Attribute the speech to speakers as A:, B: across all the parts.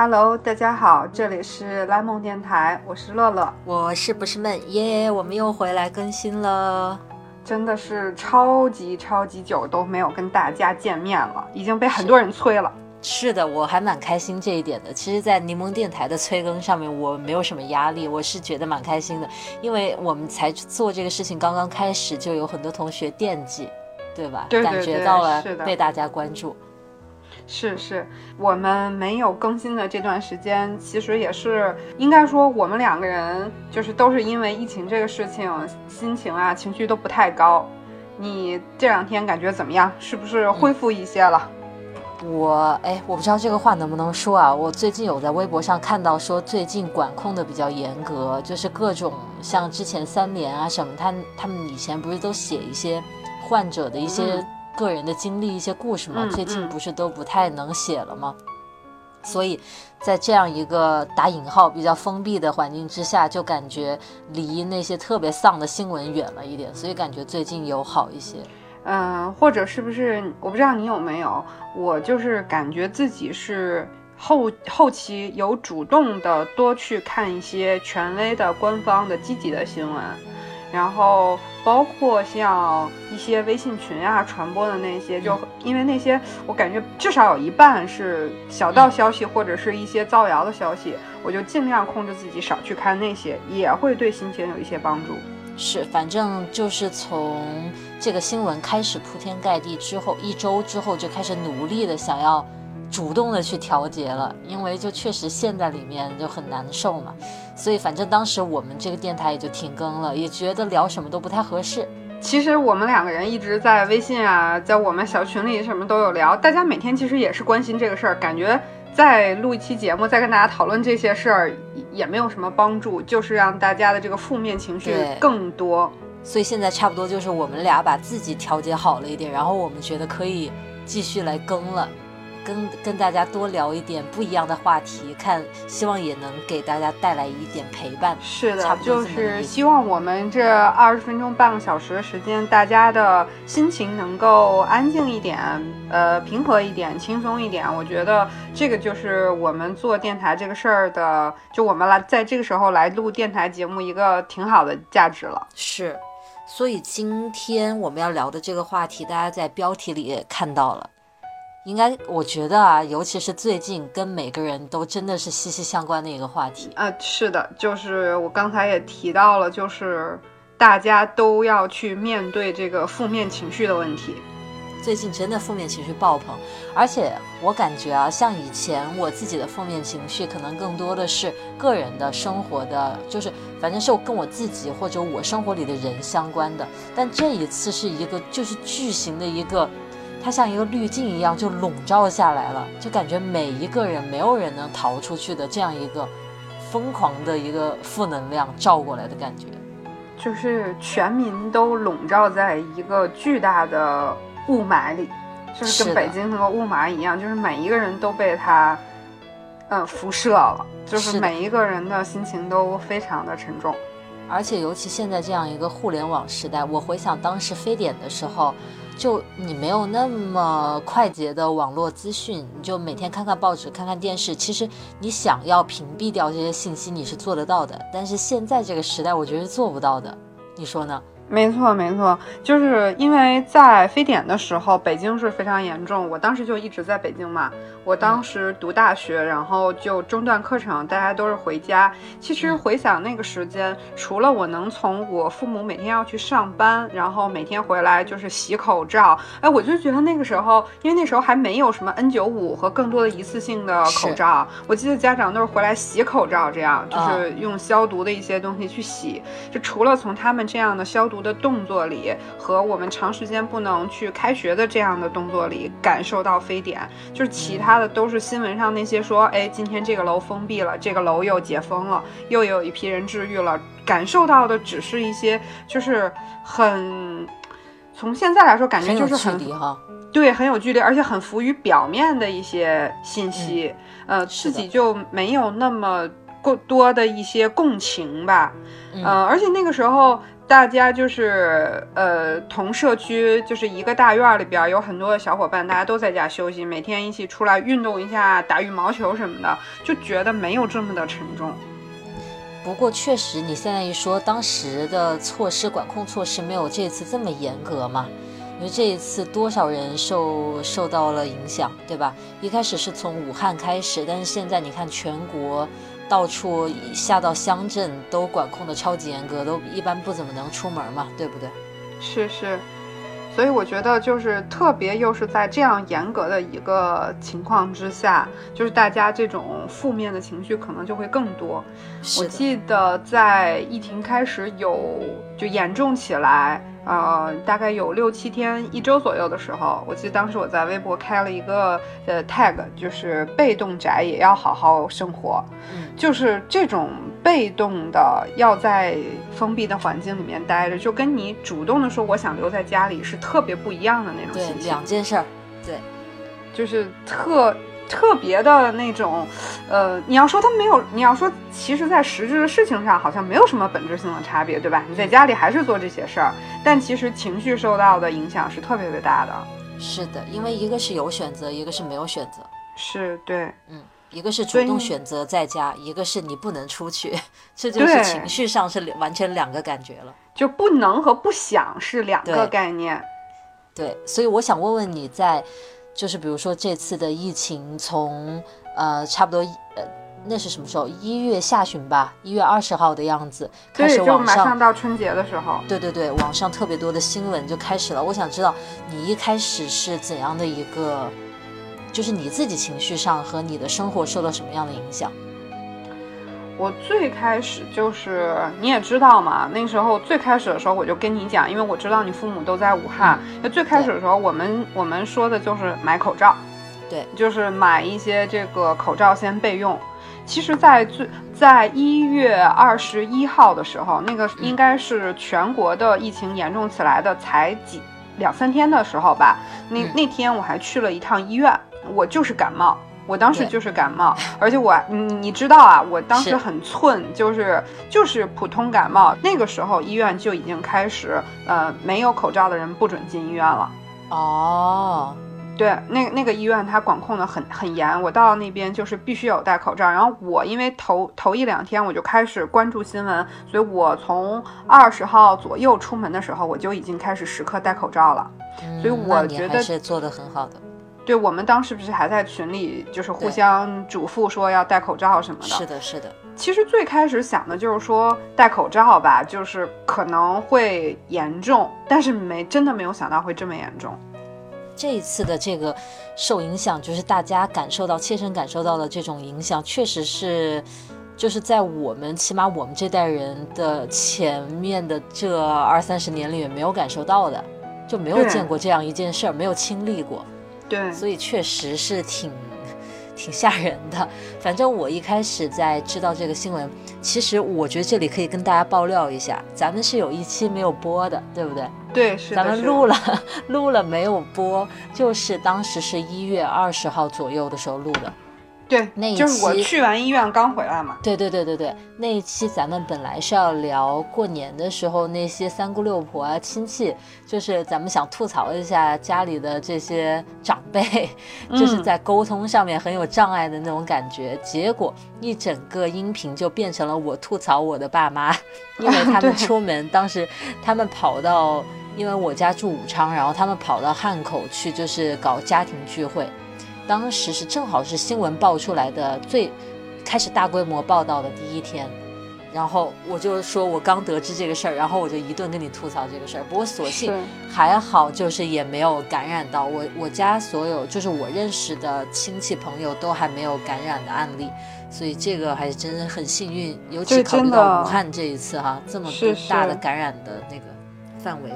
A: Hello，大家好，这里是蓝梦电台，我是乐乐，
B: 我是不是闷耶？我们又回来更新了，
A: 真的是超级超级久都没有跟大家见面了，已经被很多人催了。
B: 是的，我还蛮开心这一点的。其实，在柠檬电台的催更上面，我没有什么压力，我是觉得蛮开心的，因为我们才做这个事情刚刚开始，就有很多同学惦记，对吧？
A: 对
B: 感觉到了被大家关注。
A: 是是是，我们没有更新的这段时间，其实也是应该说，我们两个人就是都是因为疫情这个事情，心情啊情绪都不太高。你这两天感觉怎么样？是不是恢复一些了？
B: 我哎，我不知道这个话能不能说啊。我最近有在微博上看到说，最近管控的比较严格，就是各种像之前三联啊什么，他他们以前不是都写一些患者的一些。个人的经历一些故事嘛，最近不是都不太能写了吗？所以在这样一个打引号比较封闭的环境之下，就感觉离那些特别丧的新闻远了一点，所以感觉最近有好一些。
A: 嗯，或者是不是我不知道你有没有，我就是感觉自己是后后期有主动的多去看一些权威的官方的积极的新闻。然后包括像一些微信群啊传播的那些，就因为那些我感觉至少有一半是小道消息或者是一些造谣的消息，我就尽量控制自己少去看那些，也会对心情有一些帮助。
B: 是，反正就是从这个新闻开始铺天盖地之后，一周之后就开始努力的想要。主动的去调节了，因为就确实陷在里面就很难受嘛，所以反正当时我们这个电台也就停更了，也觉得聊什么都不太合适。
A: 其实我们两个人一直在微信啊，在我们小群里什么都有聊，大家每天其实也是关心这个事儿，感觉再录一期节目，再跟大家讨论这些事儿也没有什么帮助，就是让大家的这个负面情绪更多。
B: 所以现在差不多就是我们俩把自己调节好了一点，然后我们觉得可以继续来更了。跟跟大家多聊一点不一样的话题，看希望也能给大家带来一点陪伴。
A: 是的，就是希望我们这二十分钟半个小时的时间，大家的心情能够安静一点，呃，平和一点，轻松一点。我觉得这个就是我们做电台这个事儿的，就我们来在这个时候来录电台节目一个挺好的价值了。
B: 是，所以今天我们要聊的这个话题，大家在标题里也看到了。应该，我觉得啊，尤其是最近，跟每个人都真的是息息相关的一个话题
A: 啊。是的，就是我刚才也提到了，就是大家都要去面对这个负面情绪的问题。
B: 最近真的负面情绪爆棚，而且我感觉啊，像以前我自己的负面情绪，可能更多的是个人的生活的，就是反正是跟我自己或者我生活里的人相关的。但这一次是一个就是巨型的一个。它像一个滤镜一样，就笼罩下来了，就感觉每一个人没有人能逃出去的这样一个疯狂的一个负能量照过来的感觉，
A: 就是全民都笼罩在一个巨大的雾霾里，就是跟北京那个雾霾一样，就是每一个人都被它嗯辐射了，就是每一个人的心情都非常的沉重，
B: 而且尤其现在这样一个互联网时代，我回想当时非典的时候。就你没有那么快捷的网络资讯，你就每天看看报纸、看看电视。其实你想要屏蔽掉这些信息，你是做得到的。但是现在这个时代，我觉得是做不到的。你说呢？
A: 没错，没错，就是因为在非典的时候，北京是非常严重。我当时就一直在北京嘛。我当时读大学，然后就中断课程，大家都是回家。其实回想那个时间，除了我能从我父母每天要去上班，然后每天回来就是洗口罩，哎，我就觉得那个时候，因为那时候还没有什么 N95 和更多的一次性的口罩。我记得家长都是回来洗口罩，这样就是用消毒的一些东西去洗。就除了从他们这样的消毒。的动作里和我们长时间不能去开学的这样的动作里感受到非典，就是其他的都是新闻上那些说，哎，今天这个楼封闭了，这个楼又解封了，又有一批人治愈了，感受到的只是一些就是很从现在来说感觉就是很对，很有距离，而且很浮于表面的一些信息，呃，自己就没有那么。过多的一些共情吧。
B: 嗯
A: 呃，而且那个时候大家就是呃同社区就是一个大院里边有很多的小伙伴，大家都在家休息，每天一起出来运动一下，打羽毛球什么的，就觉得没有这么的沉重。
B: 不过确实，你现在一说，当时的措施管控措施没有这次这么严格嘛？因为这一次多少人受受到了影响，对吧？一开始是从武汉开始，但是现在你看全国到处下到乡镇都管控的超级严格，都一般不怎么能出门嘛，对不对？
A: 是是，所以我觉得就是特别又是在这样严格的一个情况之下，就是大家这种负面的情绪可能就会更多。我记得在疫情开始有就严重起来，呃，大概有六七天、一周左右的时候，我记得当时我在微博开了一个呃 tag，就是被动宅也要好好生活，
B: 嗯
A: 就是这种被动的要在封闭的环境里面待着，就跟你主动的说我想留在家里是特别不一样的那种
B: 对
A: 心，情。
B: 两件事儿，对，
A: 就是特特别的那种，呃，你要说他没有，你要说其实，在实质的事情上好像没有什么本质性的差别，对吧？你在家里还是做这些事儿，但其实情绪受到的影响是特别特别大的。
B: 是的，因为一个是有选择，一个是没有选择。
A: 是对，
B: 嗯，一个是主动选择在家，一个是你不能出去，这就是情绪上是完全两个感觉了。
A: 就不能和不想是两个概念。
B: 对，所以我想问问你在，就是比如说这次的疫情从呃差不多呃那是什么时候？一月下旬吧，一月二十号的样子开，始网
A: 就马上
B: 上。
A: 到春节的时候。
B: 对对对，网上特别多的新闻就开始了。我想知道你一开始是怎样的一个，就是你自己情绪上和你的生活受到什么样的影响？
A: 我最开始就是你也知道嘛，那时候最开始的时候我就跟你讲，因为我知道你父母都在武汉，就最开始的时候我们我们说的就是买口罩，
B: 对，
A: 就是买一些这个口罩先备用。其实在，最在一月二十一号的时候，那个应该是全国的疫情严重起来的才几两三天的时候吧。那
B: 嗯
A: 那天我还去了一趟医院，我就是感冒。我当时就是感冒，而且我你你知道啊，我当时很寸，就是就是普通感冒。那个时候医院就已经开始，呃，没有口罩的人不准进医院了。
B: 哦，
A: 对，那那个医院它管控的很很严，我到那边就是必须有戴口罩。然后我因为头头一两天我就开始关注新闻，所以我从二十号左右出门的时候，我就已经开始时刻戴口罩了。
B: 嗯
A: 所以我觉得
B: 是做的很好的。
A: 对我们当时不是还在群里就是互相嘱咐说要戴口罩什么的。
B: 是的，是的，
A: 其实最开始想的就是说戴口罩吧，就是可能会严重，但是没真的没有想到会这么严重。
B: 这一次的这个受影响，就是大家感受到、切身感受到的这种影响，确实是，就是在我们起码我们这代人的前面的这二三十年里面没有感受到的，就没有见过这样一件事儿，没有经历过，
A: 对，
B: 所以确实是挺。挺吓人的，反正我一开始在知道这个新闻，其实我觉得这里可以跟大家爆料一下，咱们是有一期没有播的，对不对？
A: 对，是的，
B: 咱们录了，录了没有播，就是当时是一月二十号左右的时候录的。
A: 对，
B: 那一
A: 就是我
B: 期
A: 去完医院刚回来嘛。
B: 对对对对对，那一期咱们本来是要聊过年的时候那些三姑六婆啊亲戚，就是咱们想吐槽一下家里的这些长辈，就是
A: 嗯
B: 在沟通上面很有障碍的那种感觉。结果一整个音频就变成了我吐槽我的爸妈，因为他们 出门当时他们跑到，因为我家住武昌，然后他们跑到汉口去，就是搞家庭聚会。当时是正好是新闻爆出来的最开始大规模报道的第一天，然后我就说我刚得知这个事儿，然后我就一顿跟你吐槽这个事儿。不过所幸还好，就是也没有感染到我我家所有就是我认识的亲戚朋友都还没有感染的案例，所以这个还是真的很幸运，尤其考虑到武汉这一次哈这么大的感染的那个范围。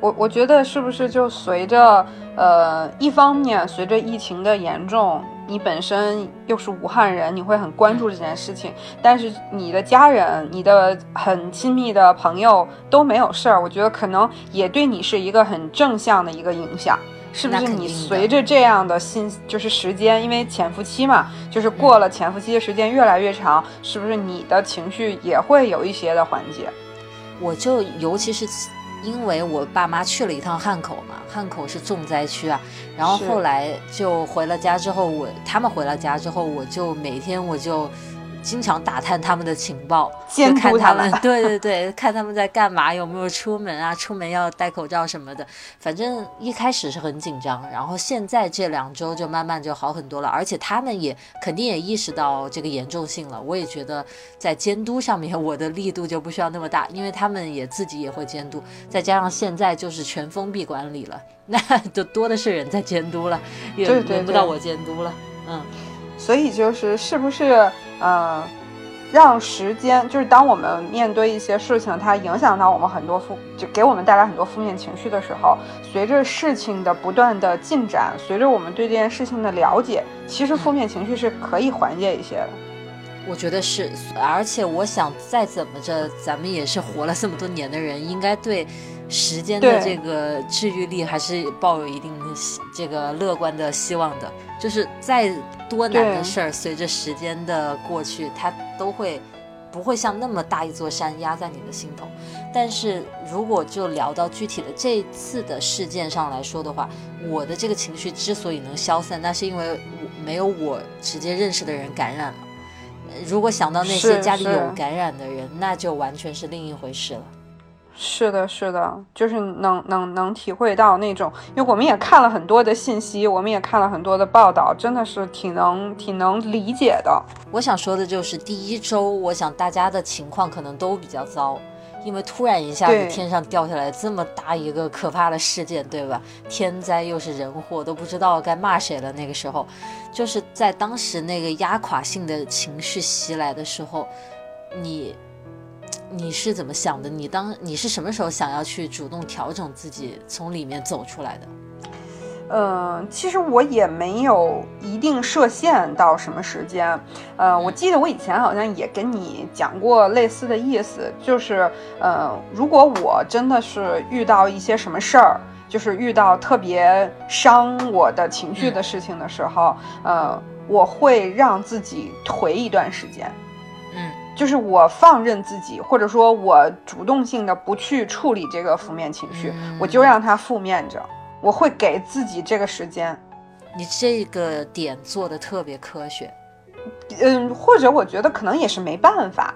A: 我我觉得是不是就随着呃，一方面随着疫情的严重，你本身又是武汉人，你会很关注这件事情，但是你的家人、你的很亲密的朋友都没有事儿，我觉得可能也对你是一个很正向的一个影响。是不是你随着这样的信就是时间，因为潜伏期嘛，就是过了潜伏期的时间越来越长，是不是你的情绪也会有一些的缓解？
B: 我就尤其是因为我爸妈去了一趟汉口嘛，汉口是重灾区啊。然后后来就回了家之后，我他们回了家之后，我就每天我就经常打探他们的情报，
A: 监
B: 就看他
A: 督他们
B: 们，对对对，看他们在干嘛，有没有出门啊，出门要戴口罩什么的。反正一开始是很紧张，然后现在这两周就慢慢就好很多了，而且他们也肯定也意识到这个严重性了。我也觉得在监督上面我的力度就不需要那么大，因为他们也自己也会监督，再加上现在就是全封闭管理了，那就多的是人在监督了，也轮不到我监督了。嗯，
A: 所以就是是不是呃，让时间就是当我们面对一些事情，它影响到我们很多负，就给我们带来很多负面情绪的时候，随着事情的不断的进展，随着我们对这件事情的了解，其实负面情绪是可以缓解一些的。
B: 我觉得是，而且我想再怎么着，咱们也是活了这么多年的人，应该对时间的这个治愈力还是抱有一定的希这个乐观的希望的。就是再多难的事儿，随着时间的过去，它都会不会像那么大一座山压在你的心头。但是如果就聊到具体的这一次的事件上来说的话，我的这个情绪之所以能消散，那是因为我没有我直接认识的人感染了。呃如果想到那些家里有感染的人，那就完全是另一回事了。
A: 是的，是的，就是能能能体会到那种，因为我们也看了很多的信息，我们也看了很多的报道，真的是挺能挺能理解的。
B: 我想说的就是，第一周，我想大家的情况可能都比较糟，因为突然一下子天上掉下来这么大一个可怕的事件，对吧？天灾又是人祸，都不知道该骂谁了。那个时候，就是在当时那个压垮性的情绪袭来的时候，你你是怎么想的？你当你是什么时候想要去主动调整自己，从里面走出来的？
A: 嗯，其实我也没有一定设限到什么时间。呃，我记得我以前好像也跟你讲过类似的意思，就是呃，如果我真的是遇到一些什么事儿，就是遇到特别伤我的情绪的事情的时候，呃，我会让自己颓一段时间。
B: 嗯，
A: 就是我放任自己，或者说我主动性的不去处理这个负面情绪，
B: 嗯
A: 我就让它负面着。我会给自己这个时间，
B: 你这个点做的特别科学。
A: 嗯，或者我觉得可能也是没办法。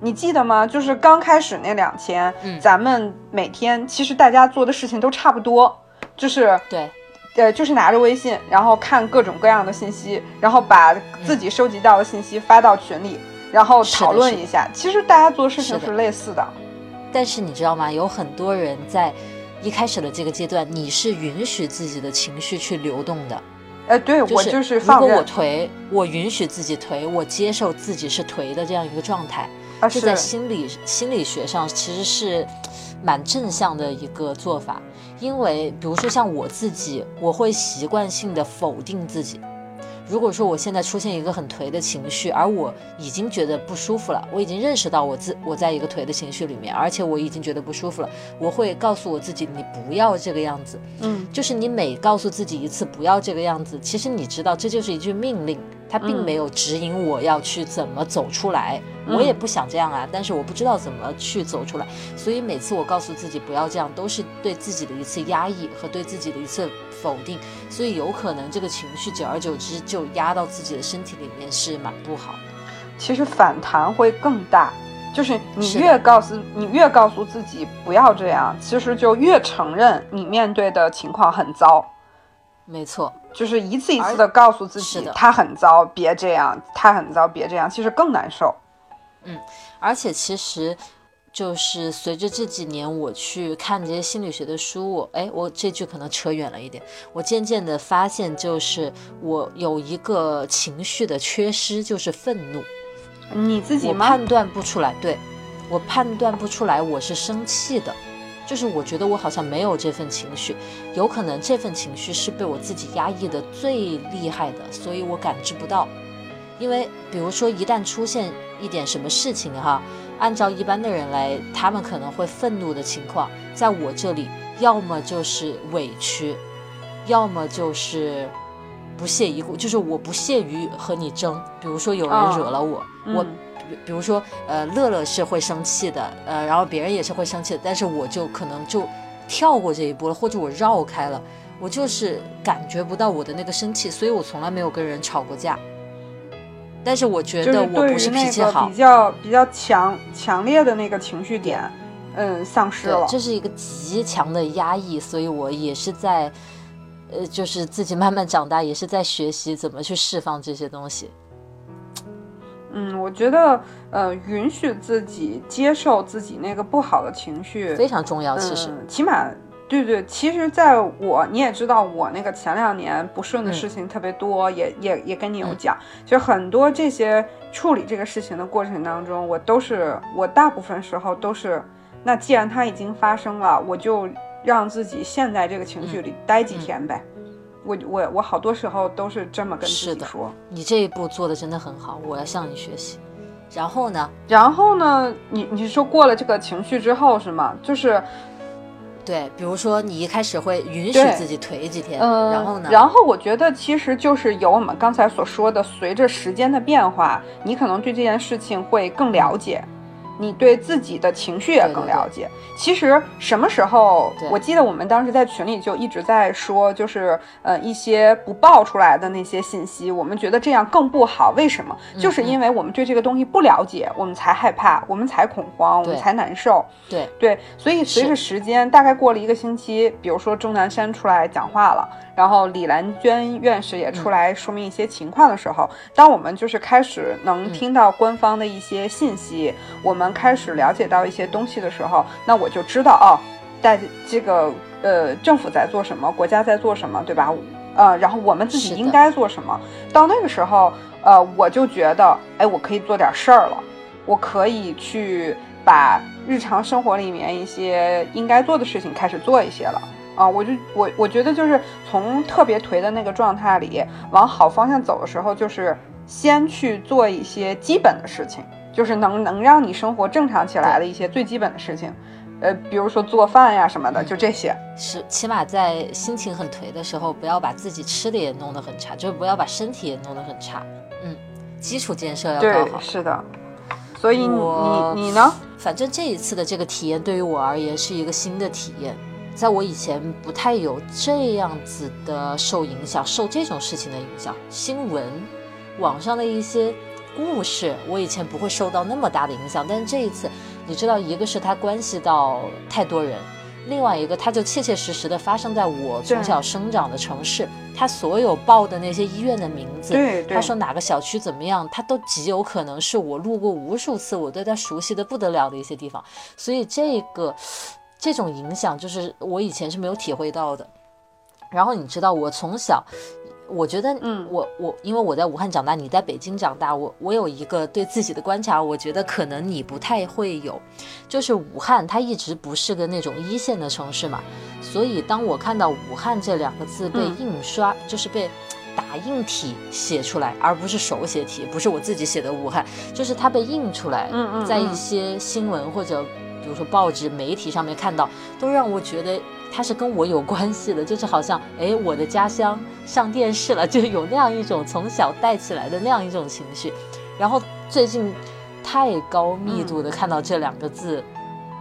A: 你记得吗？就是刚开始那两天，
B: 嗯
A: 咱们每天其实大家做的事情都差不多，就是
B: 对，
A: 呃，就是拿着微信，然后看各种各样的信息，然后把自己收集到的信息发到群里，然后讨论一下。其实大家做事情
B: 是
A: 类似的。
B: 但是你知道吗？有很多人在一开始的这个阶段，你是允许自己的情绪去流动的。
A: 哎，对我
B: 是
A: 就是
B: 如果我颓，我允许自己颓，我接受自己是颓的这样一个状态，
A: 啊，
B: 这在心理心理学上其实是蛮正向的一个做法。因为比如说像我自己，我会习惯性的否定自己。如果说我现在出现一个很颓的情绪，而我已经觉得不舒服了，我已经认识到我自我在一个颓的情绪里面，而且我已经觉得不舒服了，我会告诉我自己，你不要这个样子。
A: 嗯，
B: 就是你每告诉自己一次不要这个样子，其实你知道这就是一句命令，它并
A: 嗯
B: 没有指引我要去怎么走出来。
A: 嗯
B: 我也不想这样啊，但是我不知道怎么去走出来，所以每次我告诉自己不要这样，都是对自己的一次压抑和对自己的一次否定，所以有可能这个情绪久而久之就压到自己的身体里面是蛮不好的。
A: 其实反弹会更大。就是你越告诉你越告诉自己不要这样，其实就越承认你面对的情况很糟。
B: 没错，
A: 就是一次一次的告诉自己他很糟，别这样，他很糟，别这样，其实更难受。
B: 嗯而且其实。就是随着这几年我去看这些心理学的书，我哎，我这句可能扯远了一点。我渐渐的发现，就是我有一个情绪的缺失，就是愤怒。
A: 你自己吗？
B: 我判断不出来，对我判断不出来我是生气的，就是我觉得我好像没有这份情绪，有可能这份情绪是被我自己压抑的最厉害的，所以我感知不到。因为比如说一旦出现一点什么事情哈，按照一般的人来，他们可能会愤怒的情况，在我这里要么就是委屈，要么就是不屑一顾，就是我不屑于和你争。比如说有人
A: 啊
B: 惹了我，我比比如说呃乐乐是会生气的，呃然后别人也是会生气的，但是我就可能就跳过这一步了，或者我绕开了，我就是感觉不到我的那个生气，所以我从来没有跟人吵过架。但是我觉得我不是脾气好
A: 个比，较比较强强烈的那个情绪点，嗯，丧失了，。
B: 这是一个极强的压抑，所以我也是在，呃，就是自己慢慢长大，也是在学习怎么去释放这些东西。
A: 嗯，我觉得呃，允许自己接受自己那个不好的情绪，
B: 非常重要。其实，
A: 嗯，起码对对，其实在我你也知道，我那个前两年不顺的
B: 嗯
A: 事情特别多，也也也跟你有
B: 嗯
A: 讲，就很多这些处理这个事情的过程当中，我都是我大部分时候都是，那既然它已经发生了，我就让自己陷在这个情绪里待几天呗。我我我好多时候都是这么跟自己说。
B: 你这一步做的真的很好，我要向你学习。然后呢，
A: 然后呢，你你是说过了这个情绪之后是吗？就是
B: 对，比如说你一开始会允许自己颓几天，
A: 嗯，
B: 然后呢，
A: 然后我觉得其实就是有我们刚才所说的，随着时间的变化，你可能对这件事情会更了解，你对自己的情绪也更了解。其实什么时候，我记得我们当时在群里就一直在说，就是呃一些不爆出来的那些信息，我们觉得这样更不好。为什么？
B: 嗯
A: 就是因为我们对这个东西不了解，我们才害怕，我们才恐慌，我们才难受。
B: 对
A: 对，所以随着时间，大概过了一个星期，比如说钟南山出来讲话了，然后李兰娟院士也出来说明一些情况的时候，当我们就是开始能听到官方的一些信息，我们开始了解到一些东西的时候，那我就知道哦，在这个呃政府在做什么，国家在做什么，对吧？呃，然后我们自己应该做什么？到那个时候，呃，我就觉得，哎，我可以做点事儿了，我可以去把日常生活里面一些应该做的事情开始做一些了。啊，我就我我觉得就是从特别颓的那个状态里往好方向走的时候，就是先去做一些基本的事情，就是能能让你生活正常起来的一些最基本的事情，呃，比如说做饭呀什么的，就这些。
B: 是起码在心情很颓的时候，不要把自己吃的也弄得很差，就是不要把身体也弄得很差。嗯，基础建设要搞，好。
A: 是的。所以
B: 我
A: 你你呢？
B: 反正这一次的这个体验对于我而言是一个新的体验，在我以前不太有这样子的受影响，受这种事情的影响，新闻、网上的一些故事，我以前不会受到那么大的影响，但是这一次，你知道，一个是它关系到太多人。另外一个，它就切切实实的发生在我从小生长的城市，它所有报的那些医院的名字，
A: 对对
B: 他说哪个小区怎么样，它都极有可能是我路过无数次，我对它熟悉的不得了的一些地方，所以这个这种影响就是我以前是没有体会到的。然后你知道，我从小，我觉得，
A: 嗯
B: 我我因为我在武汉长大，你在北京长大，我我有一个对自己的观察，我觉得可能你不太会有，就是武汉它一直不是个那种一线的城市嘛，所以当我看到武汉这两个字被
A: 嗯
B: 印刷，就是被。打印体写出来，而不是手写体，不是我自己写的武汉，就是它被印出来，
A: 嗯嗯
B: 在一
A: 嗯
B: 些新闻或者比如说报纸、媒体上面看到，都让我觉得它是跟我有关系的，就是好像哎，我的家乡上电视了，就有那样一种从小带起来的那样一种情绪。然后最近太高密度的看到这两个字，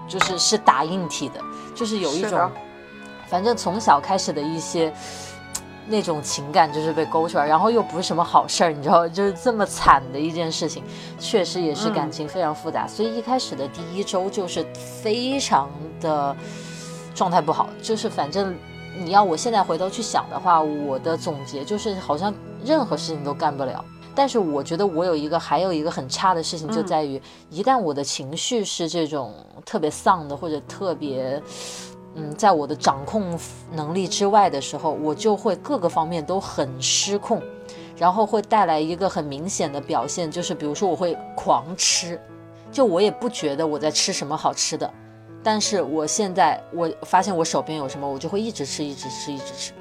B: 就是是打印体的，就是有一种，反正从小开始的一些。那种情感就是被勾出来，然后又不是什么好事儿，你知道，就是这么惨的一件事情，确实也是感
A: 嗯
B: 情非常复杂。所以一开始的第一周就是非常的状态不好，就是反正你要我现在回头去想的话，我的总结就是好像任何事情都干不了。但是我觉得我有一个还有一个很差的事情，就
A: 嗯
B: 在于一旦我的情绪是这种特别丧的或者特别。嗯，在我的掌控能力之外的时候，我就会各个方面都很失控，然后会带来一个很明显的表现，就是比如说我会狂吃，就我也不觉得我在吃什么好吃的，但是我现在我发现我手边有什么，我就会一直吃，一直吃，一直吃，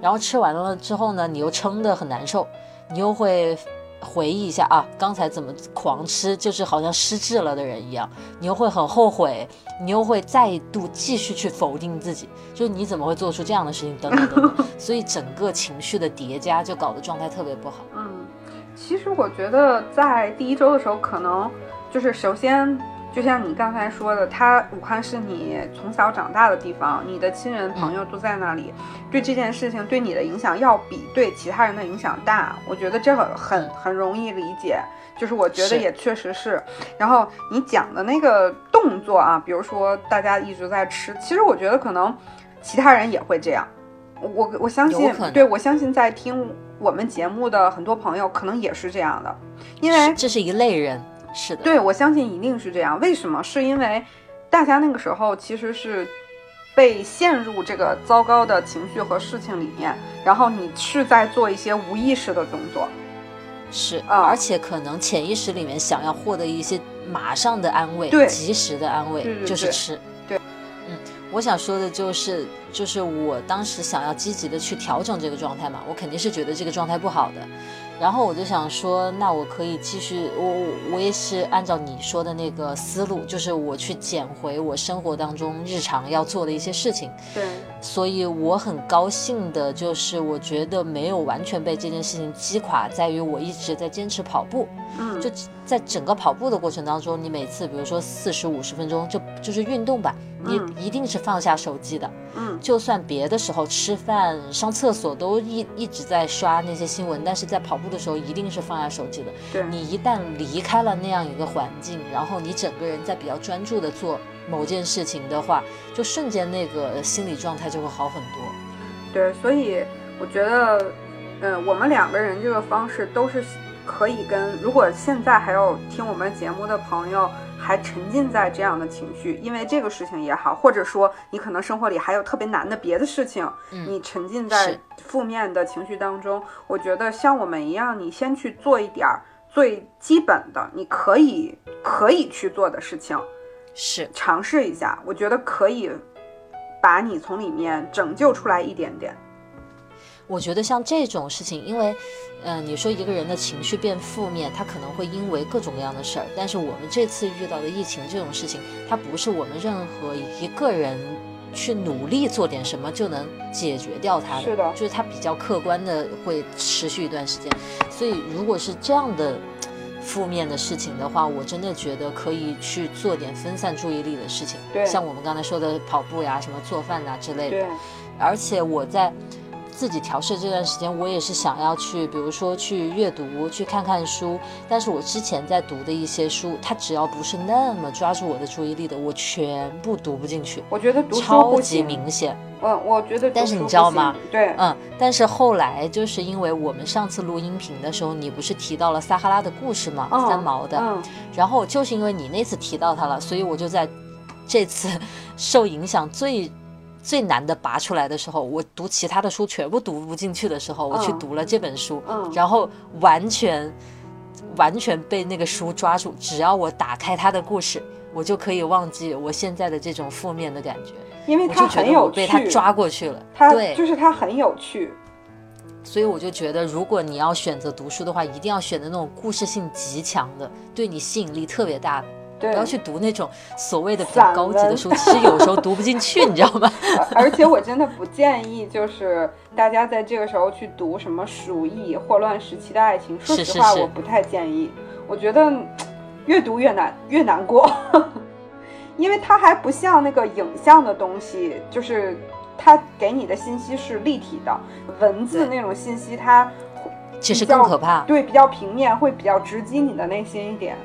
B: 然后吃完了之后呢，你又撑得很难受，你又会回忆一下啊，刚才怎么狂吃，就是好像失智了的人一样，你又会很后悔，你又会再度继续去否定自己，就是你怎么会做出这样的事情，等等等等，所以整个情绪的叠加就搞得状态特别不好。
A: 嗯，其实我觉得在第一周的时候，可能就是首先。就像你刚才说的，他武汉是你从小长大的地方，你的亲人朋友都在那里，对这件事情对你的影响要比对其他人的影响大。我觉得这个很很容易理解，就是我觉得也确实是。然后你讲的那个动作啊，比如说大家一直在吃，其实我觉得可能其他人也会这样。我我相信，对我相信在听我们节目的很多朋友可能也是这样的，因为
B: 这是一类人。是的，
A: 对我相信一定是这样。为什么？是因为大家那个时候其实是被陷入这个糟糕的情绪和事情里面，然后你是在做一些无意识的动作，
B: 是啊，而且可能潜意识里面想要获得一些马上的安慰，
A: 对，
B: 及时的安慰，就是吃。
A: 对，
B: 嗯，我想说的就是，就是我当时想要积极的去调整这个状态嘛，我肯定是觉得这个状态不好的。然后我就想说，那我可以继续，我我也是按照你说的那个思路，就是我去捡回我生活当中日常要做的一些事情。
A: 对，
B: 所以我很高兴的就是，我觉得没有完全被这件事情击垮，在于我一直在坚持跑步。
A: 嗯，
B: 就在整个跑步的过程当中，你每次比如说四十五十分钟，就就是运动吧，你一定是放下手机的。
A: 嗯，
B: 就算别的时候吃饭、上厕所都一一直在刷那些新闻，但是在跑步的时候一定是放下手机的。
A: 对，
B: 你一旦离开了那样一个环境，然后你整个人在比较专注的做某件事情的话，就瞬间那个心理状态就会好很多。
A: 对，所以我觉得，嗯，我们两个人这个方式都是可以跟，如果现在还有听我们节目的朋友。还沉浸在这样的情绪，因为这个事情也好，或者说你可能生活里还有特别难的别的事情，你沉浸在负面的情绪当中。我觉得像我们一样，你先去做一点最基本的，你可以可以去做的事情，
B: 是
A: 尝试一下。我觉得可以把你从里面拯救出来一点点。
B: 我觉得像这种事情，因为，嗯，你说一个人的情绪变负面，他可能会因为各种各样的事儿。但是我们这次遇到的疫情这种事情，它不是我们任何一个人去努力做点什么就能解决掉它的。
A: 是的，
B: 就是它比较客观的会持续一段时间。所以如果是这样的负面的事情的话，我真的觉得可以去做点分散注意力的事情。
A: 对，
B: 像我们刚才说的跑步呀、什么做饭呐之类的。
A: 对，
B: 而且我在。自己调试这段时间，我也是想要去，比如说去阅读，去看看书。但是我之前在读的一些书，它只要不是那么抓住我的注意力的，我全部读不进去。
A: 我觉得读
B: 超级明显。
A: 嗯，我觉得。
B: 但是你知道吗？
A: 对，
B: 嗯。但是后来就是因为我们上次录音频的时候，你不是提到了撒哈拉的故事吗？三毛的。
A: 嗯。
B: 然后就是因为你那次提到他了，所以我就在这次 受影响最。最难的拔出来的时候，我读其他的书全部读不进去的时候，我去读了这本书，然后完全完全被那个书抓住。只要我打开他的故事，我就可以忘记我现在的这种负面的感觉，
A: 因为他很有趣，
B: 被他抓过去了。对，
A: 就是他很有趣。
B: 所以我就觉得，如果你要选择读书的话，一定要选择那种故事性极强的，对你吸引力特别大的。不要去读那种所谓的比较高级的书，其实有时候读不进去，你知道吗？
A: 而且我真的不建议，就是大家在这个时候去读什么《鼠疫》《霍乱时期的爱情》。说实话，我不太建议。我觉得越读越难，越难过，因为它还不像那个影像的东西，就是它给你的信息是立体的，文字那种信息它
B: 其实更可怕。
A: 对，比较平面，会比较直击你的内心一点。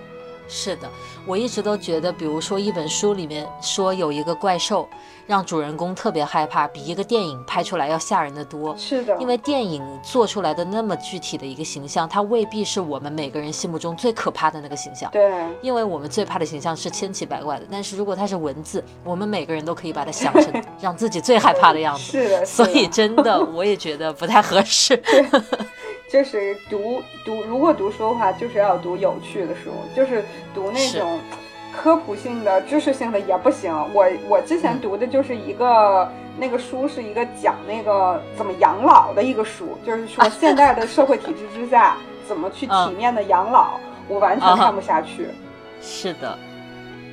B: 是的，我一直都觉得，比如说一本书里面说有一个怪兽，让主人公特别害怕，比一个电影拍出来要吓人的多。
A: 是的，
B: 因为电影做出来的那么具体的一个形象，它未必是我们每个人心目中最可怕的那个形象。
A: 对，
B: 因为我们最怕的形象是千奇百怪的，但是如果它是文字，我们每个人都可以把它想成 让自己最害怕的样子。
A: 是的，
B: 所以真的，我也觉得不太合适。
A: 就是读读，如果读书的话，就是要读有趣的书，就是读那种科普性的、知识性的也不行。我我之前读的就是一个那个书，是一个讲那个怎么养老的一个书，就是说现在的社会体制之下，怎么去体面的养老，我完全看不下去。
B: 是的。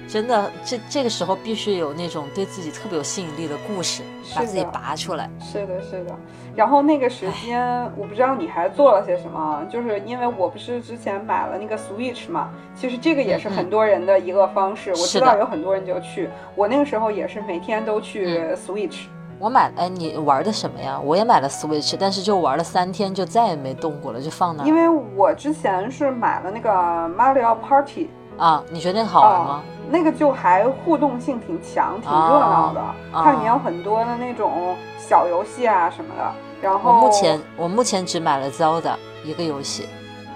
B: 真的，这这个时候必须有那种对自己特别有吸引力的故事，把自己拔出来。
A: 是的，是的。然后那个时间，我不知道你还做了些什么，就是因为我不是之前买了那个 Switch 嘛，其实这个也是很多人的一个方式。我知道有很多人就去，我那个时候也是每天都去 Switch。
B: 我买，哎，你玩的什么呀？我也买了 Switch，但是就玩了三天，就再也没动过了，就放那。
A: 因为我之前是买了那个 Mario Party。
B: 啊，你觉得那个好玩吗？
A: 那个就还互动性挺强，挺热闹的。它里面有很多的那种小游戏啊什么的。然后
B: 我目前我目前只买了 Zelda 一个游戏。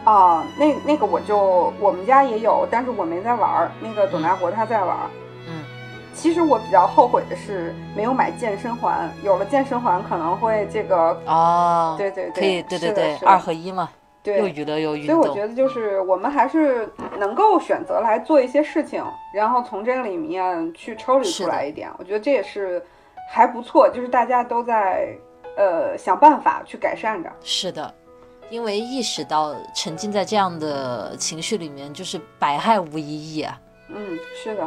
A: 啊，那那个我就我们家也有，但是我没在玩儿。那个董大国他在玩儿。
B: 嗯。
A: 其实我比较后悔的是没有买健身环，有了健身环可能会这个
B: 哦，
A: 对对
B: 对，可以，对对对，二合一嘛。对又娱乐又运
A: 动，所以我觉得就是我们还是能够选择来做一些事情，然后从这里面去抽离出来一点。我觉得这也是还不错，就是大家都在呃想办法去改善着。
B: 是的，因为意识到沉浸在这样的情绪里面就是百害无一益啊。
A: 嗯，是的，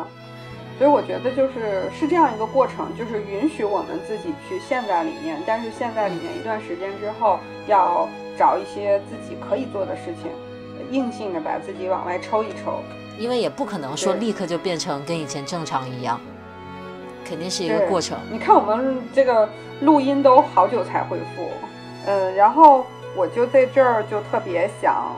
A: 所以我觉得就是是这样一个过程，就是允许我们自己去陷在里面，但是陷在里面一段时间之后要。找一些自己可以做的事情，硬性的把自己往外抽一抽，
B: 因为也不可能说立刻就变成跟以前正常一样，肯定是一个过程。
A: 你看我们这个录音都好久才恢复，嗯，然后我就在这儿就特别想，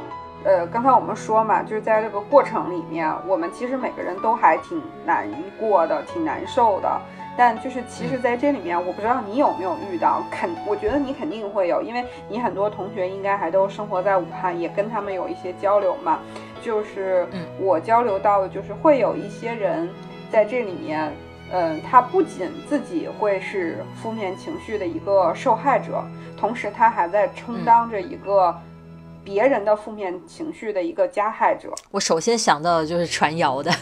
A: 呃，刚才我们说嘛，就是在这个过程里面，我们其实每个人都还挺难过的，挺难受的。但就是，其实，在这里面，我不知道你有没有遇到，肯，我觉得你肯定会有，因为你很多同学应该还都生活在武汉，也跟他们有一些交流嘛。就是，我交流到的，就是会有一些人在这里面，嗯，他不仅自己会是负面情绪的一个受害者，同时他还在充当着一个别人的负面情绪的一个加害者。
B: 我首先想到的就是传谣的。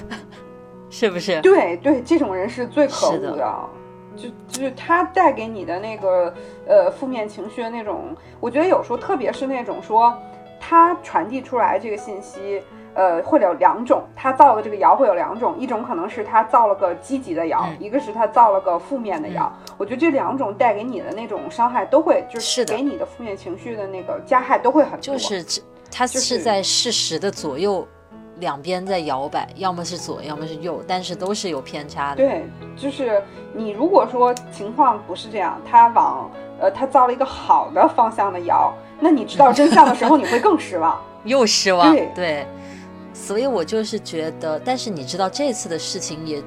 B: 是不是？
A: 对对，这种人是最可恶的，就就是他带给你的那个呃负面情绪的那种，我觉得有时候特别是那种说他传递出来这个信息，呃，会有两种，他造的这个谣会有两种，一种可能是他造了个积极的谣，一个是他造了个负面的谣。我觉得这两种带给你的那种伤害都会，就是给你的负面情绪的那个加害都会很多。
B: 就是他是在事实的左右。两边在摇摆，要么是左，要么是右，但是都是有偏差的。
A: 对，就是你如果说情况不是这样，他往呃他造了一个好的方向的谣，那你知道真相的时候，你会更失望，
B: 又失望。
A: 对
B: 对，所以我就是觉得，但是你知道这次的事情也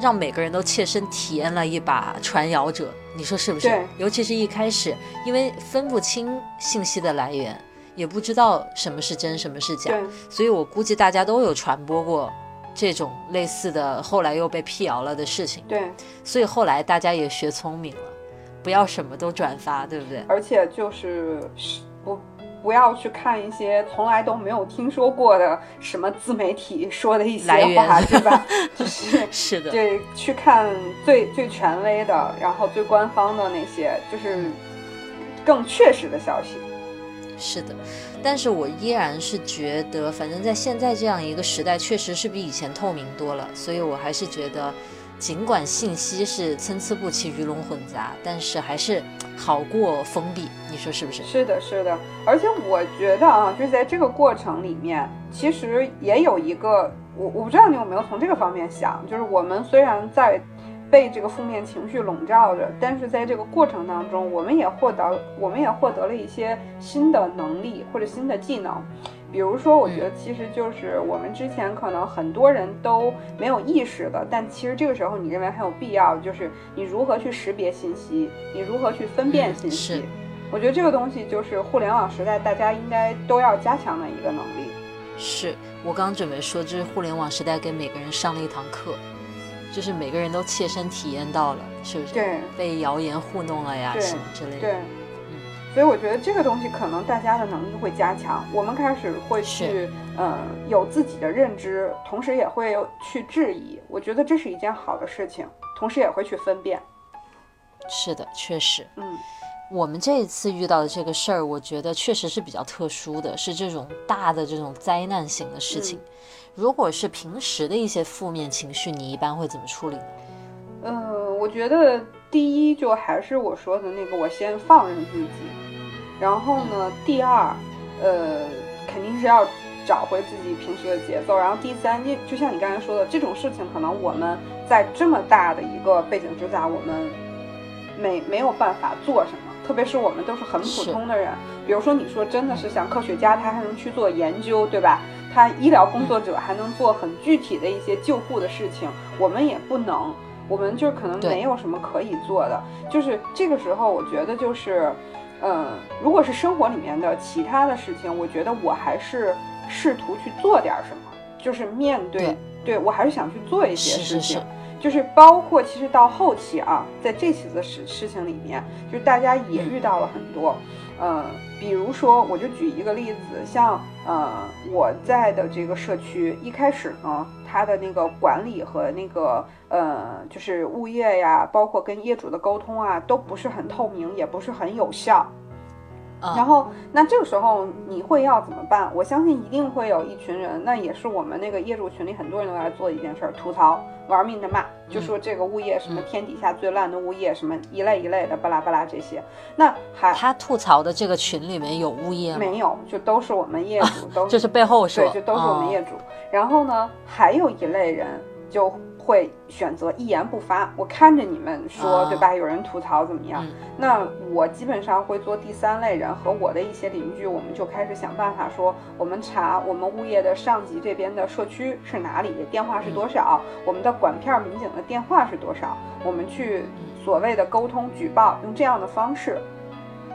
B: 让每个人都切身体验了一把传谣者，你说是不是？
A: 对，
B: 尤其是一开始，因为分不清信息的来源。也不知道什么是真，什么是假，所以我估计大家都有传播过这种类似的，后来又被辟谣了的事情。
A: 对，
B: 所以后来大家也学聪明了，不要什么都转发，对不对？
A: 而且就是不不要去看一些从来都没有听说过的什么自媒体说的一些话，对吧？就是
B: 是的，
A: 对，去看最最权威的，然后最官方的那些，就是更确实的消息。
B: 是的，但是我依然是觉得，反正在现在这样一个时代，确实是比以前透明多了。所以我还是觉得，尽管信息是参差不齐、鱼龙混杂，但是还是好过封闭。你说是不是？
A: 是的，是的。而且我觉得啊，就是在这个过程里面，其实也有一个，我我不知道你有没有从这个方面想，就是我们虽然在。被这个负面情绪笼罩着，但是在这个过程当中，我们也获得，我们也获得了一些新的能力或者新的技能。比如说，我觉得其实就是我们之前可能很多人都没有意识的，但其实这个时候你认为很有必要，就是你如何去识别信息，你如何去分辨信息。我觉得这个东西就是互联网时代大家应该都要加强的一个能力。
B: 是我刚准备说，这是互联网时代给每个人上了一堂课。就是每个人都切身体验到了，是不是？
A: 对，
B: 被谣言糊弄了呀，什么之类的。
A: 对，嗯，所以我觉得这个东西可能大家的能力会加强，我们开始会去，呃，有自己的认知，同时也会去质疑。我觉得这是一件好的事情，同时也会去分辨。
B: 是的，确实。
A: 嗯，
B: 我们这一次遇到的这个事儿，我觉得确实是比较特殊的，是这种大的这种灾难型的事情。如果是平时的一些负面情绪，你一般会怎么处理呢？
A: 嗯，我觉得第一就还是我说的那个，我先放任自己。然后呢，第二，呃，肯定是要找回自己平时的节奏。然后第三，就就像你刚才说的，这种事情可能我们在这么大的一个背景之下，我们没没有办法做什么。特别是我们都是很普通的人，比如说你说真的是像科学家，他还能去做研究，对吧？他医疗工作者还能做很具体的一些救护的事情，我们也不能。我们就可能没有什么可以做的。就是这个时候，我觉得就是。嗯，如果是生活里面的其他的事情，我觉得我还是试图去做点什么，就是面对，对。我还是想去做一些事情，就是包括其实到后期啊，在这次的事事情里面，就是大家也遇到了很多。嗯，比如说，我就举一个例子，像呃我在的这个社区，一开始呢，它的那个管理和那个呃就是物业呀，包括跟业主的沟通啊，都不是很透明，也不是很有效。然后，那这个时候你会要怎么办？我相信一定会有一群人，那也是我们那个业主群里很多人都在做一件事儿，吐槽，玩命的骂，就说这个物业什么天底下最烂的物业，什么一类一类的巴拉巴拉这些。那还
B: 他吐槽的这个群里面有物业吗？
A: 没有，就都是我们业主，都
B: 就是背后说，
A: 对，就都是我们业主。然后呢，还有一类人就。会选择一言不发，我看着你们说，对吧？有人吐槽怎么样？那我基本上会做第三类人，和我的一些邻居，我们就开始想办法说，我们查我们物业的上级这边的社区是哪里，电话是多少，我们的管片民警的电话是多少，我们去所谓的沟通举报，用这样的方式，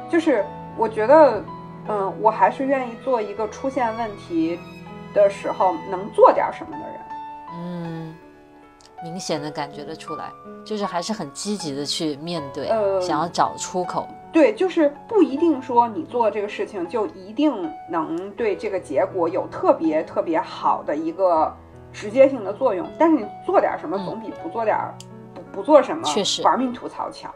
A: 就是我觉得，嗯，我还是愿意做一个出现问题的时候能做点什么的人，
B: 嗯。明显的感觉得出来，就是还是很积极的去面对，想要找出口。
A: 对，就是不一定说你做这个事情就一定能对这个结果有特别特别好的一个直接性的作用，但是你做点什么总比不做点不不做什么
B: 确实
A: 玩命吐槽强。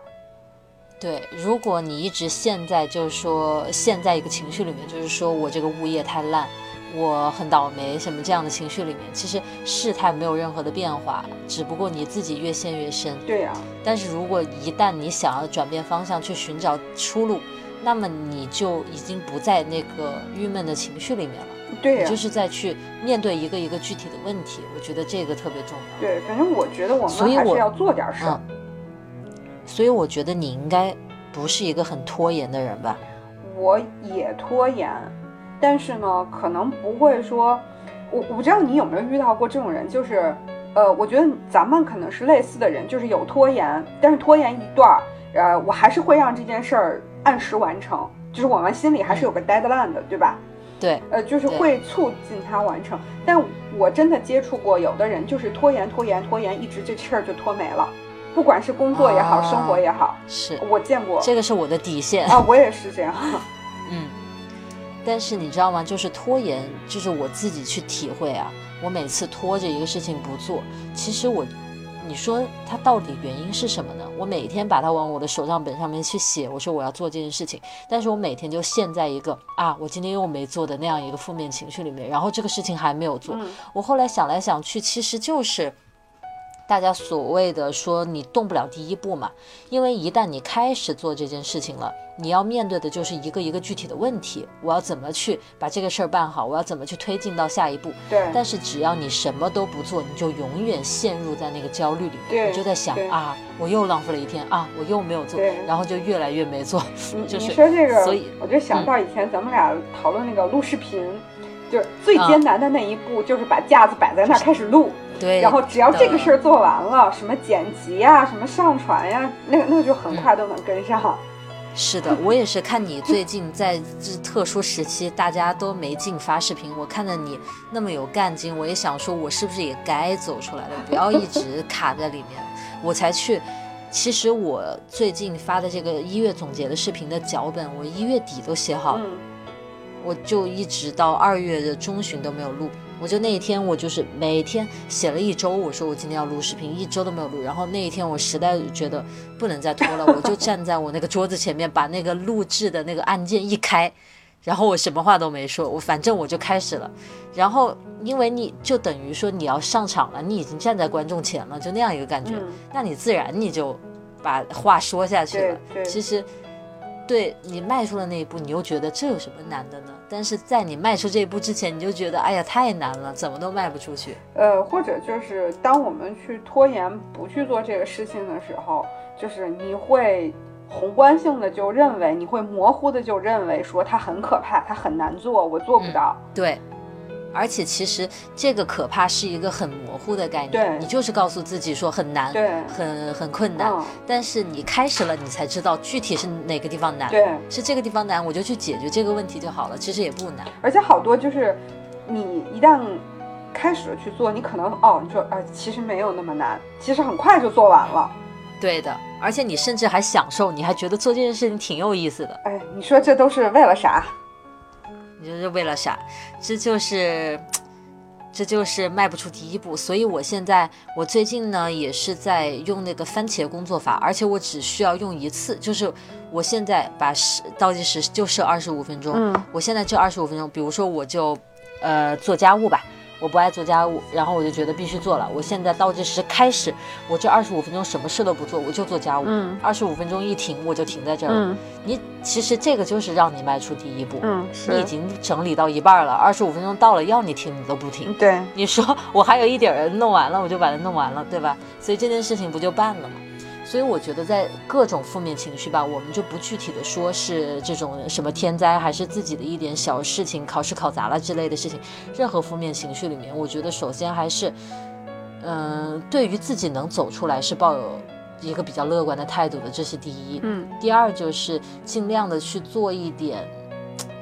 B: 对，如果你一直陷在就是说陷在一个情绪里面，就是说我这个物业太烂。我很倒霉，什么这样的情绪里面，其实事态没有任何的变化，只不过你自己越陷越深。
A: 对啊。
B: 但是如果一旦你想要转变方向，去寻找出路，那么你就已经不在那个郁闷的情绪里面了。
A: 对
B: 啊。就是在去面对一个一个具体的问题，我觉得这个特别重要。
A: 对，反正我觉得我们还是要做点事儿。
B: 所以我觉得你应该不是一个很拖延的人吧？
A: 我也拖延。但是呢，可能不会说，我我不知道你有没有遇到过这种人，就是，呃，我觉得咱们可能是类似的人，就是有拖延，但是拖延一段儿，呃，我还是会让这件事儿按时完成，就是我们心里还是有个 deadline 的，对吧？
B: 对，
A: 呃，就是会促进它完成。但我真的接触过有的人，就是拖延拖延拖延，一直这事儿就拖没了，不管是工作也好，生活也好，
B: 是
A: 我见过，
B: 这个是我的底线
A: 啊，我也是这样，
B: 嗯。但是你知道吗？就是拖延，就是我自己去体会啊。我每次拖着一个事情不做，其实我，你说它到底原因是什么呢？我每天把它往我的手账本上面去写，我说我要做这件事情，但是我每天就陷在一个啊，我今天又没做的那样一个负面情绪里面，然后这个事情还没有做。我后来想来想去，其实就是。大家所谓的说你动不了第一步嘛，因为一旦你开始做这件事情了，你要面对的就是一个一个具体的问题，我要怎么去把这个事儿办好，我要怎么去推进到下一步。
A: 对。
B: 但是只要你什么都不做，你就永远陷入在那个焦虑里面，你就在想啊，我又浪费了一天啊，我又没有做，然后就越来越没做。
A: 你你说这个，
B: 所以
A: 我就想到以前咱们俩讨论那个录视频，就是最艰难的那一步，就是把架子摆在那儿开始录。
B: 对，
A: 然后只要这个事儿做完了，什么剪辑呀，什么上传呀，那个那个就很快都能跟上。
B: 是的，我也是看你最近在这特殊时期，大家都没劲发视频，我看着你那么有干劲，我也想说，我是不是也该走出来了，不要一直卡在里面，我才去。其实我最近发的这个一月总结的视频的脚本，我一月底都写好了。我就一直到二月的中旬都没有录。我就那一天，我就是每天写了一周，我说我今天要录视频，一周都没有录。然后那一天，我实在觉得不能再拖了，我就 站在我那个桌子前面，把那个录制的那个按键一开，然后我什么话都没说，我反正我就开始了。然后因为你就等于说你要上场了，你已经站在观众前了，就那样一个感觉，那你自然你就把话说下去了。其实。对你迈出了那一步，你又觉得这有什么难的呢？但是在你迈出这一步之前，你就觉得哎呀太难了，怎么都迈不出去。
A: 呃，或者就是当我们去拖延不去做这个事情的时候，就是你会宏观性的就认为，你会模糊的就认为说它很可怕，它很难做，我做不到。
B: 对。而且其实这个可怕是一个很模糊的概念，你就是告诉自己说很难，很很困难。但是你开始了，你才知道具体是哪个地方难，是这个地方难，我就去解决这个问题就好了。其实也不难。
A: 而且好多就是你一旦开始了去做，你可能哦，你说啊，其实没有那么难，其实很快就做完了。
B: 对的，而且你甚至还享受，你还觉得做这件事情挺有意思的。
A: 哎，你说这都是为了啥？
B: 这是为了啥？这就是，这就是迈不出第一步。所以我现在，我最近呢也是在用那个番茄工作法，而且我只需要用一次，就是我现在把时倒计时就设二十五分钟。嗯，我现在就二十五分钟。比如说，我就呃做家务吧。我不爱做家务，然后我就觉得必须做了。我现在倒计时开始，我这二十五分钟什么事都不做，我就做家务。嗯，二十五分钟一停，我就停在这儿。嗯，你其实这个就是让你迈出第一步。嗯，你已经整理到一半了，二十五分钟到了，要你停你都不停。
A: 对，
B: 你说我还有一点儿弄完了，我就把它弄完了，对吧？所以这件事情不就办了吗？所以我觉得，在各种负面情绪吧，我们就不具体的说是这种什么天灾，还是自己的一点小事情，考试考砸了之类的事情。任何负面情绪里面，我觉得首先还是，嗯，对于自己能走出来是抱有一个比较乐观的态度的，这是第一。嗯。第二就是尽量的去做一点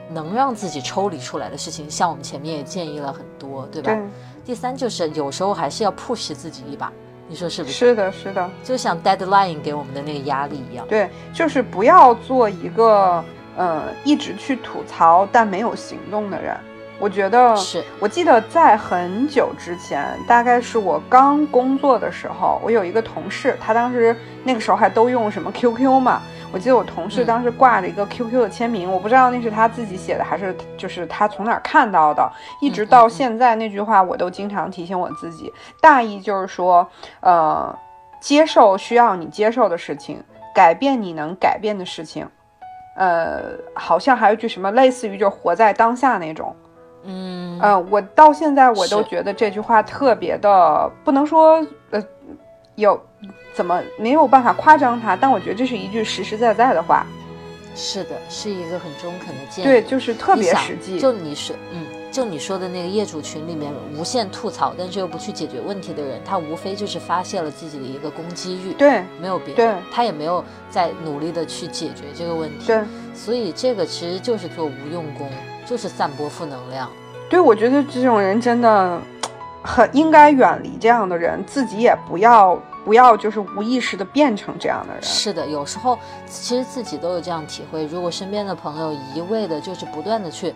B: 能让自己抽离出来的事情，像我们前面也建议了很多，对吧？对。第三就是有时候还是要 push 自己一把。你说是不是？
A: 是的，是的，
B: 就像 deadline 给我们的那个压力一样。
A: 对，就是不要做一个呃一直去吐槽但没有行动的人。我觉得
B: 是。
A: 我记得在很久之前，大概是我刚工作的时候，我有一个同事，他当时那个时候还都用什么 QQ 嘛。我记得我同事当时挂着一个 QQ 的签名，我不知道那是他自己写的还是就是他从哪儿看到的。一直到现在那句话，我都经常提醒我自己。大意就是说，呃，接受需要你接受的事情，改变你能改变的事情。呃，好像还有句什么类似于就活在当下那种。嗯嗯，我到现在我都觉得这句话特别的，不能说呃有。怎么没有办法夸张它？但我觉得这是一句实实在在的话。
B: 是的，是一个很中肯的建议。
A: 对，就是特别实际。
B: 就你是，嗯，就你说的那个业主群里面无限吐槽，但是又不去解决问题的人，他无非就是发泄了自己的一个攻击欲。
A: 对，
B: 没有别
A: 的。对，
B: 他也没有在努力的去解决这个问题。
A: 对，
B: 所以这个其实就是做无用功，就是散播负能量。
A: 对，我觉得这种人真的很应该远离这样的人，自己也不要。不要就是无意识的变成这样的人。
B: 是的，有时候其实自己都有这样体会。如果身边的朋友一味的就是不断的去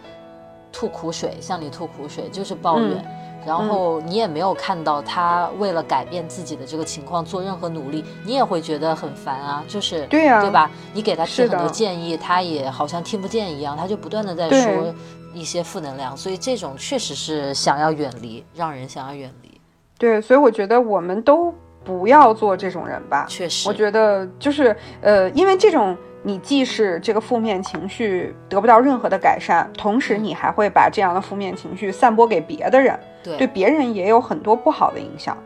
B: 吐苦水，向你吐苦水，就是抱怨，然后你也没有看到他为了改变自己的这个情况做任何努力，你也会觉得很烦啊。就是
A: 对呀，
B: 对吧？你给他提很多建议，他也好像听不见一样，他就不断的在说一些负能量。所以这种确实是想要远离，让人想要远离。
A: 对，所以我觉得我们都。不要做这种人吧，
B: 确实，
A: 我觉得就是呃，因为这种你既是这个负面情绪得不到任何的改善，同时你还会把这样的负面情绪散播给别的人，
B: 对，
A: 对别人也有很多不好的影响。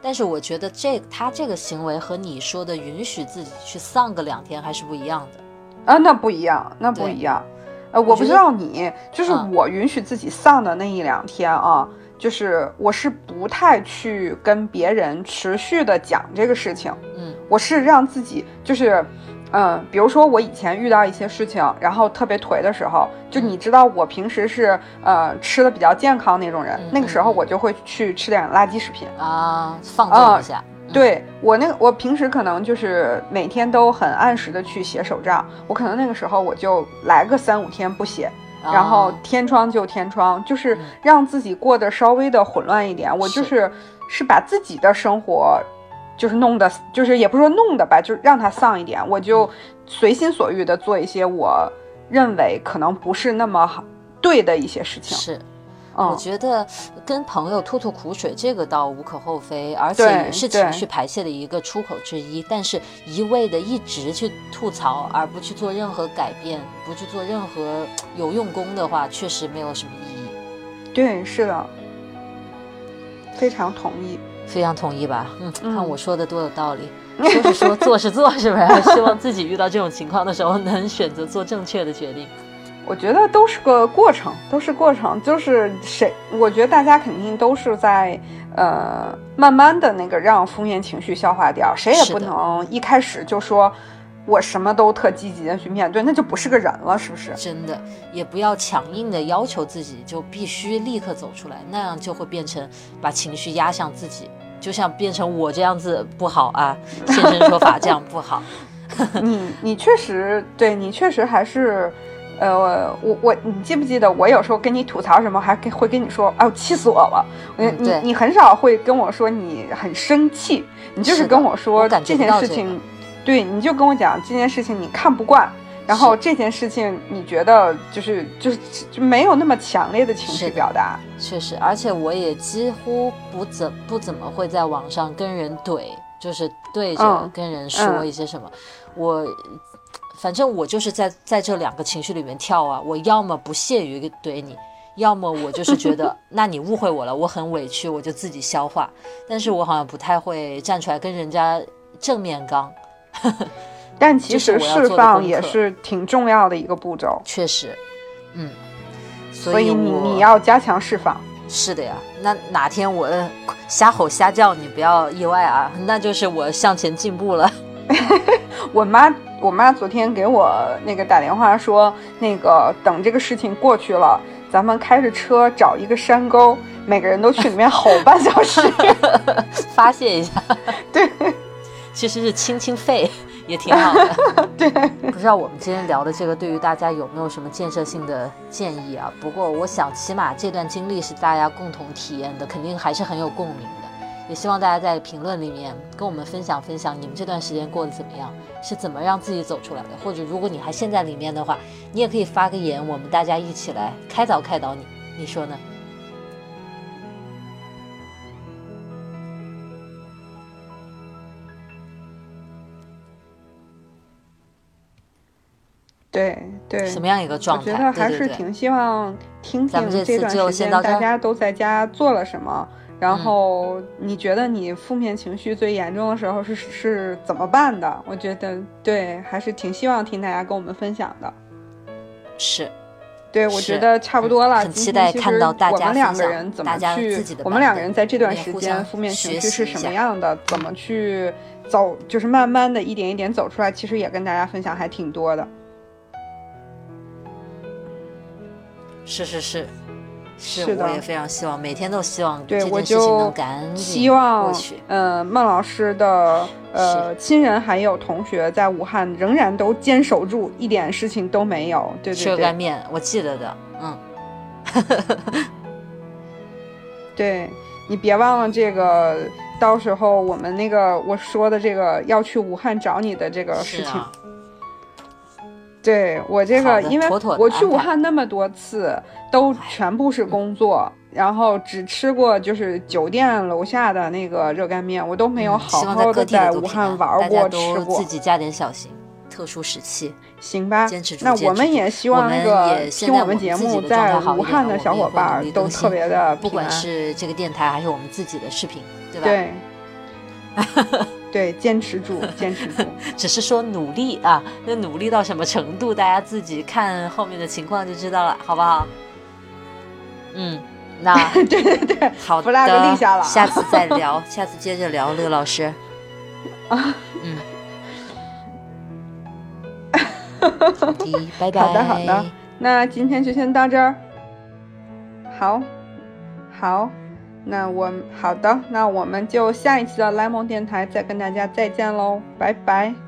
B: 但是我觉得这他这个行为和你说的允许自己去丧个两天还是不一样的
A: 啊，那不一样，那不一样。呃，我不知道你，就是我允许自己丧的那一两天啊。就是我是不太去跟别人持续的讲这个事情，嗯，我是让自己就是，嗯，比如说我以前遇到一些事情，然后特别颓的时候，就你知道我平时是呃吃的比较健康那种人，那个时候我就会去吃点垃圾食品
B: 啊，放纵一下。
A: 对我那个我平时可能就是每天都很按时的去写手账，我可能那个时候我就来个三五天不写。然后天窗就天窗，就是让自己过得稍微的混乱一点。我就是是把自己的生活，就是弄得，就是也不是说弄的吧，就是让它丧一点。我就随心所欲的做一些我认为可能不是那么好对的一些事情。
B: 是。我觉得跟朋友吐吐苦水，这个倒无可厚非，而且也是情绪排泄的一个出口之一。但是，一味的一直去吐槽，而不去做任何改变，不去做任何 有用功的话，确实没有什么意义。
A: 对，是的，非常同意，
B: 非常同意吧？嗯，看我说的多有道理。说是说，做是做，是不是？希望自己遇到这种情况的时候，能选择做正确的决定。
A: 我觉得都是个过程，都是过程，就是谁？我觉得大家肯定都是在呃，慢慢的那个让负面情绪消化掉，谁也不能一开始就说我什么都特积极的去面对，那就不是个人了，是不是？
B: 真的，也不要强硬的要求自己就必须立刻走出来，那样就会变成把情绪压向自己，就像变成我这样子不好啊，现身说法这样不好。
A: 你你确实对你确实还是。呃，我我你记不记得我有时候跟你吐槽什么，还跟会跟你说，哎呦气死我了。你你你很少会跟我说你很生气，你就是跟我说这件事情，对，你就跟我讲这件事情你看不惯，然后这件事情你觉得就是就是就没有那么强烈的情绪表达。
B: 确实，而且我也几乎不怎不怎么会在网上跟人怼，就是对着跟人说一些什么，我。反正我就是在在这两个情绪里面跳啊，我要么不屑于怼你，要么我就是觉得那你误会我了，我很委屈，我就自己消化。但是我好像不太会站出来跟人家正面刚。
A: 但其实释放也是挺重要的一个步骤。
B: 确实，嗯，
A: 所以你你要加强释放。
B: 是的呀，那哪天我瞎吼瞎叫，你不要意外啊，那就是我向前进步了。
A: 我妈。我妈昨天给我那个打电话说，那个等这个事情过去了，咱们开着车找一个山沟，每个人都去里面吼半小时，
B: 发泄一下。
A: 对，
B: 其实是清清肺也挺好的。
A: 对，
B: 不知道我们今天聊的这个对于大家有没有什么建设性的建议啊？不过我想，起码这段经历是大家共同体验的，肯定还是很有共鸣的。也希望大家在评论里面跟我们分享分享你们这段时间过得怎么样，是怎么让自己走出来的？或者如果你还陷在里面的话，你也可以发个言，我们大家一起来开导开导你，你说呢？
A: 对对，
B: 什么样一个状
A: 态？我觉得还是挺希望听听这段时间大家都在家做了什么。然后你觉得你负面情绪最严重的时候是是怎么办的？我觉得对，还是挺希望听大家跟我们分享的。
B: 是，
A: 对，我觉得差不多了。
B: 很期待看到大家
A: 两个人怎么去，我们两个人在这段时间负面情绪是什么样的，怎么去走，就是慢慢的一点一点走出来。其实也跟大家分享还挺多的。
B: 是是是。是的，我也非常希望每天都希望
A: 对，我
B: 就希
A: 望，呃，孟老师的呃亲人还有同学在武汉仍然都坚守住，一点事情都没有。对对对。
B: 热干面，我记得的，嗯。
A: 对你别忘了这个，到时候我们那个我说的这个要去武汉找你的这个事情。对我这个，因为我去武汉那么多次，都全部是工作，然后只吃过就是酒店楼下的那个热干面，我都没有好好的在武汉玩过吃过。
B: 自己加点小心，特殊时期，
A: 行吧，
B: 坚持住。
A: 那我们也希望那个听我们节目在武汉的小伙伴都特别的
B: 不管是这个电台还是我们自己的视频，对吧？
A: 对。对，坚持住，坚持住。
B: 只是说努力啊，那努力到什么程度，大家自己看后面的情况就知道了，好不好？嗯，那
A: 对对对，
B: 好的，
A: 立下了，
B: 下次再聊，下次接着聊，乐老师。
A: 啊，
B: 嗯。好的，拜拜。
A: 好的，好的，那今天就先到这儿。好，好。那我好的，那我们就下一期的莱蒙电台再跟大家再见喽，拜拜。